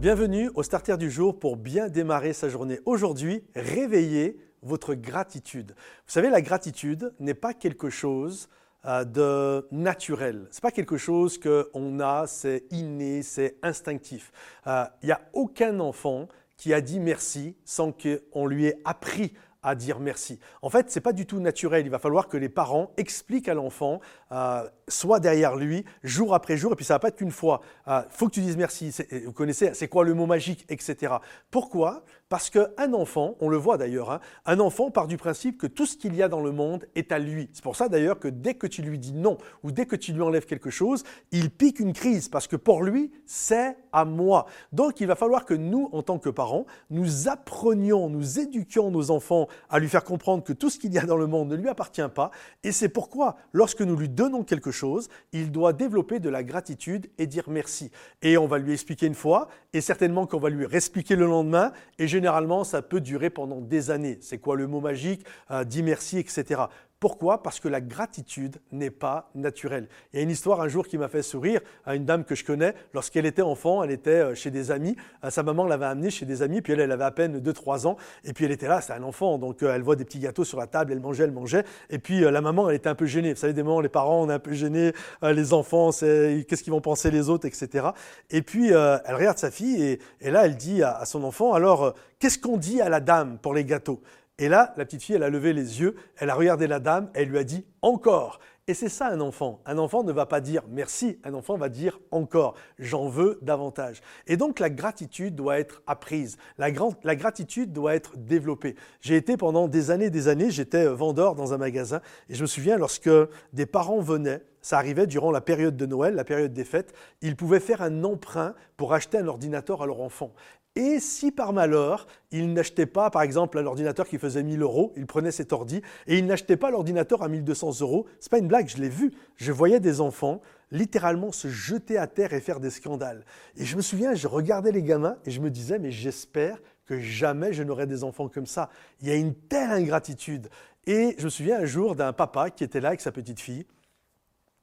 Bienvenue au Starter du jour pour bien démarrer sa journée. Aujourd'hui, réveillez votre gratitude. Vous savez, la gratitude n'est pas quelque chose euh, de naturel. C'est pas quelque chose qu'on a, c'est inné, c'est instinctif. Il euh, n'y a aucun enfant qui a dit merci sans qu'on lui ait appris à dire merci. En fait, ce n'est pas du tout naturel. Il va falloir que les parents expliquent à l'enfant, euh, soit derrière lui, jour après jour, et puis ça ne va pas être qu'une fois. Euh, faut que tu dises merci. Vous connaissez, c'est quoi le mot magique, etc. Pourquoi? Parce qu'un enfant, on le voit d'ailleurs, hein, un enfant part du principe que tout ce qu'il y a dans le monde est à lui. C'est pour ça d'ailleurs que dès que tu lui dis non, ou dès que tu lui enlèves quelque chose, il pique une crise, parce que pour lui, c'est à moi. Donc il va falloir que nous, en tant que parents, nous apprenions, nous éduquions nos enfants à lui faire comprendre que tout ce qu'il y a dans le monde ne lui appartient pas. Et c'est pourquoi, lorsque nous lui donnons quelque chose, il doit développer de la gratitude et dire merci. Et on va lui expliquer une fois, et certainement qu'on va lui réexpliquer le lendemain, et généralement, ça peut durer pendant des années. C'est quoi le mot magique Dis merci, etc. Pourquoi? Parce que la gratitude n'est pas naturelle. Il y a une histoire un jour qui m'a fait sourire à une dame que je connais. Lorsqu'elle était enfant, elle était euh, chez des amis. Euh, sa maman l'avait amenée chez des amis, puis elle, elle avait à peine 2-3 ans. Et puis elle était là, c'est un enfant, donc euh, elle voit des petits gâteaux sur la table, elle mangeait, elle mangeait. Et puis la maman, elle était un peu gênée. Vous savez, des moments, les parents, on est un peu gênés, les enfants, qu'est-ce qu'ils vont penser les autres, etc. Et puis elle regarde sa fille et, là, elle dit à son enfant, alors, qu'est-ce qu'on dit à la dame pour les gâteaux? Et là, la petite fille, elle a levé les yeux, elle a regardé la dame, elle lui a dit encore. Et c'est ça un enfant. Un enfant ne va pas dire merci, un enfant va dire encore, j'en veux davantage. Et donc la gratitude doit être apprise, la, gratitude doit être développée. J'ai été pendant des années des années, j'étais vendeur dans un magasin, et je me souviens lorsque des parents venaient, ça arrivait durant la période de Noël, la période des fêtes, ils pouvaient faire un emprunt pour acheter un ordinateur à leur enfant. Et si par malheur, il n'achetait pas, par exemple, l'ordinateur qui faisait 1000 euros, il prenait cet ordi, et il n'achetait pas l'ordinateur à 1200 euros, c'est pas une blague, je l'ai vu. Je voyais des enfants littéralement se jeter à terre et faire des scandales. Et je me souviens, je regardais les gamins et je me disais, mais j'espère que jamais je n'aurai des enfants comme ça. Il y a une telle ingratitude. Et je me souviens un jour d'un papa qui était là avec sa petite fille.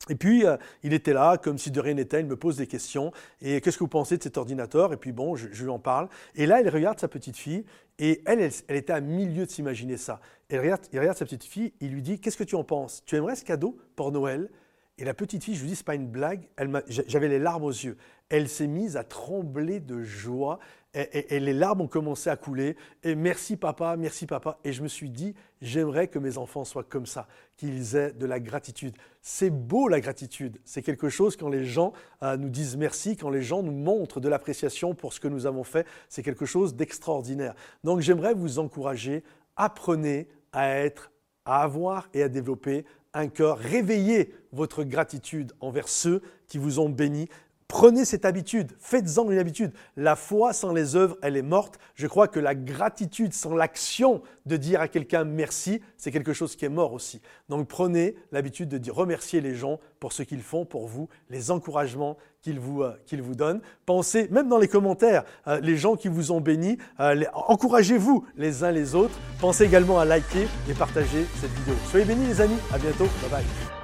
Et puis, euh, il était là, comme si de rien n'était, il me pose des questions. Et qu'est-ce que vous pensez de cet ordinateur? Et puis, bon, je, lui en parle. Et là, il regarde sa petite fille, et elle, elle, était à milieu de s'imaginer ça. il regarde sa petite fille, il lui dit Qu'est-ce que tu en penses? Tu aimerais ce cadeau pour Noël? Et la petite fille, je lui dis C'est pas une blague, j'avais les larmes aux yeux. Elle s'est mise à trembler de joie et, les larmes ont commencé à couler. Et merci papa, merci papa. Et je me suis dit, j'aimerais que mes enfants soient comme ça, qu'ils aient de la gratitude. C'est beau la gratitude. C'est quelque chose quand les gens euh, nous disent merci, quand les gens nous montrent de l'appréciation pour ce que nous avons fait. C'est quelque chose d'extraordinaire. Donc j'aimerais vous encourager, apprenez à être, à avoir et à développer un cœur. Réveillez votre gratitude envers ceux qui vous ont bénis. Prenez cette habitude, faites-en une habitude. La foi sans les œuvres, elle est morte. Je crois que la gratitude sans l'action de dire à quelqu'un merci, c'est quelque chose qui est mort aussi. Donc prenez l'habitude de dire remercier les gens pour ce qu'ils font pour vous, les encouragements qu'ils vous, euh, vous donnent. Pensez, même dans les commentaires, euh, les gens qui vous ont bénis, euh, encouragez-vous les uns les autres. Pensez également à liker et partager cette vidéo. Soyez bénis les amis, à bientôt, bye bye.